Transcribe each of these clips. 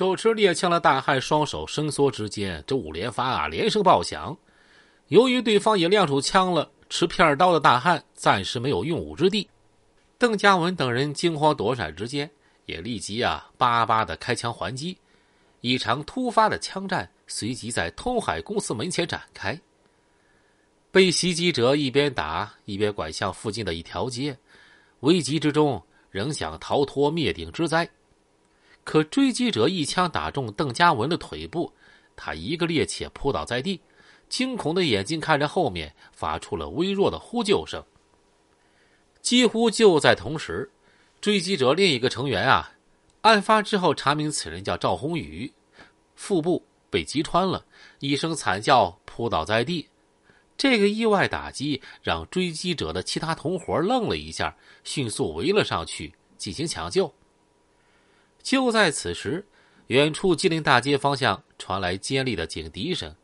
手持猎枪的大汉双手伸缩之间，这五连发啊连声爆响。由于对方也亮出枪了，持片刀的大汉暂时没有用武之地。邓嘉文等人惊慌躲闪之间，也立即啊巴巴的开枪还击。一场突发的枪战随即在通海公司门前展开。被袭击者一边打一边拐向附近的一条街，危急之中仍想逃脱灭顶之灾。可追击者一枪打中邓家文的腿部，他一个趔趄扑倒在地，惊恐的眼睛看着后面，发出了微弱的呼救声。几乎就在同时，追击者另一个成员啊，案发之后查明此人叫赵宏宇，腹部被击穿了，一声惨叫扑倒在地。这个意外打击让追击者的其他同伙愣了一下，迅速围了上去进行抢救。就在此时，远处吉林大街方向传来尖利的警笛声。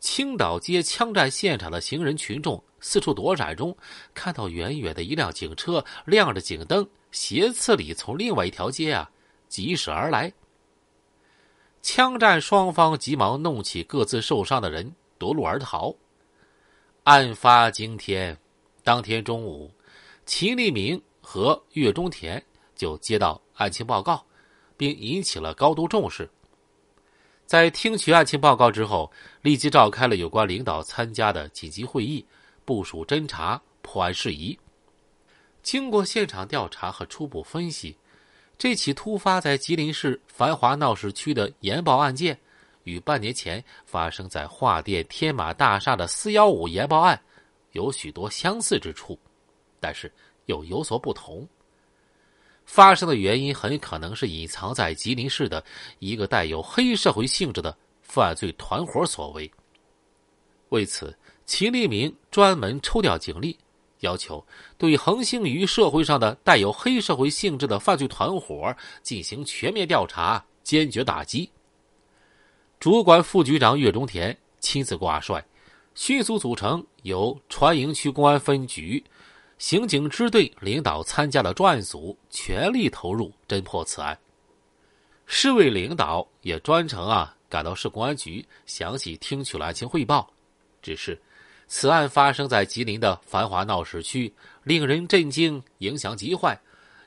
青岛街枪战现场的行人群众四处躲闪中，看到远远的一辆警车亮着警灯，斜刺里从另外一条街啊疾驶而来。枪战双方急忙弄起各自受伤的人夺路而逃。案发惊天，当天中午，秦立明和岳中田就接到案情报告。并引起了高度重视。在听取案情报告之后，立即召开了有关领导参加的紧急会议，部署侦查破案事宜。经过现场调查和初步分析，这起突发在吉林市繁华闹市区的严爆案件，与半年前发生在华电天马大厦的“四幺五”严爆案有许多相似之处，但是又有所不同。发生的原因很可能是隐藏在吉林市的一个带有黑社会性质的犯罪团伙所为。为此，秦立明专门抽调警力，要求对横行于社会上的带有黑社会性质的犯罪团伙进行全面调查，坚决打击。主管副局长岳中田亲自挂帅，迅速组成由船营区公安分局。刑警支队领导参加了专案组，全力投入侦破此案。市委领导也专程啊赶到市公安局，详细听取了案情汇报。只是，此案发生在吉林的繁华闹市区，令人震惊，影响极坏，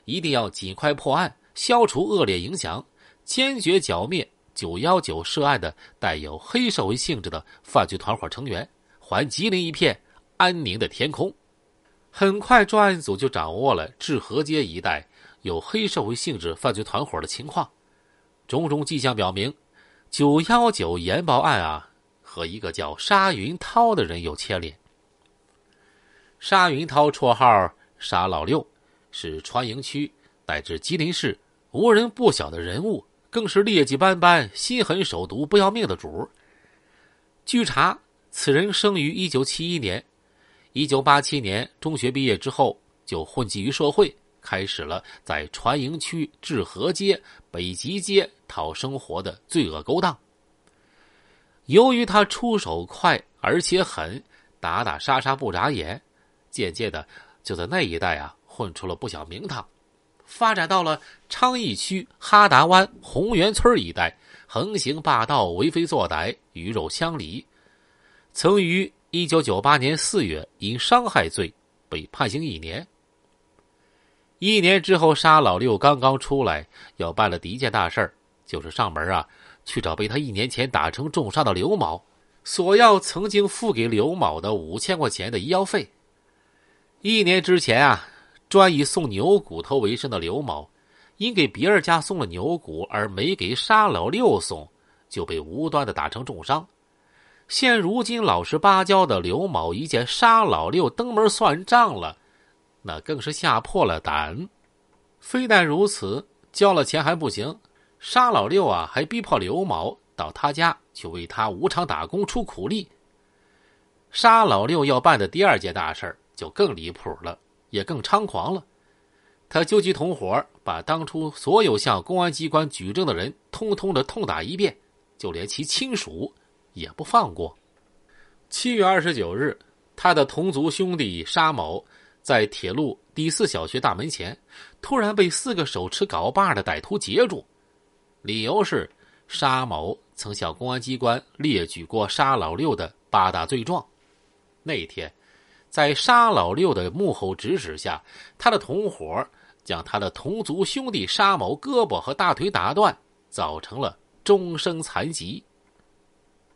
一定要尽快破案，消除恶劣影响，坚决剿灭“九幺九”涉案的带有黑社会性质的犯罪团伙成员，还吉林一片安宁的天空。很快，专案组就掌握了志和街一带有黑社会性质犯罪团伙的情况。种种迹象表明，九幺九严爆案啊，和一个叫沙云涛的人有牵连。沙云涛绰号“沙老六”，是川营区乃至吉林市无人不晓的人物，更是劣迹斑斑、心狠手毒、不要命的主据查，此人生于一九七一年。一九八七年中学毕业之后，就混迹于社会，开始了在船营区志和街、北极街讨生活的罪恶勾当。由于他出手快而且狠，打打杀杀不眨眼，渐渐的就在那一带啊混出了不小名堂，发展到了昌邑区哈达湾红园村一带，横行霸道、为非作歹、鱼肉乡里，曾于。一九九八年四月，因伤害罪被判刑一年。一年之后，沙老六刚刚出来，要办了第一件大事儿，就是上门啊，去找被他一年前打成重伤的刘某，索要曾经付给刘某的五千块钱的医药费。一年之前啊，专以送牛骨头为生的刘某，因给别人家送了牛骨而没给沙老六送，就被无端的打成重伤。现如今老实巴交的刘某一见沙老六登门算账了，那更是吓破了胆。非但如此，交了钱还不行，沙老六啊还逼迫刘某到他家去为他无偿打工出苦力。沙老六要办的第二件大事就更离谱了，也更猖狂了。他纠集同伙，把当初所有向公安机关举证的人通通的痛打一遍，就连其亲属。也不放过。七月二十九日，他的同族兄弟沙某在铁路第四小学大门前，突然被四个手持镐把的歹徒截住，理由是沙某曾向公安机关列举过沙老六的八大罪状。那天，在沙老六的幕后指使下，他的同伙将他的同族兄弟沙某胳膊和大腿打断，造成了终生残疾。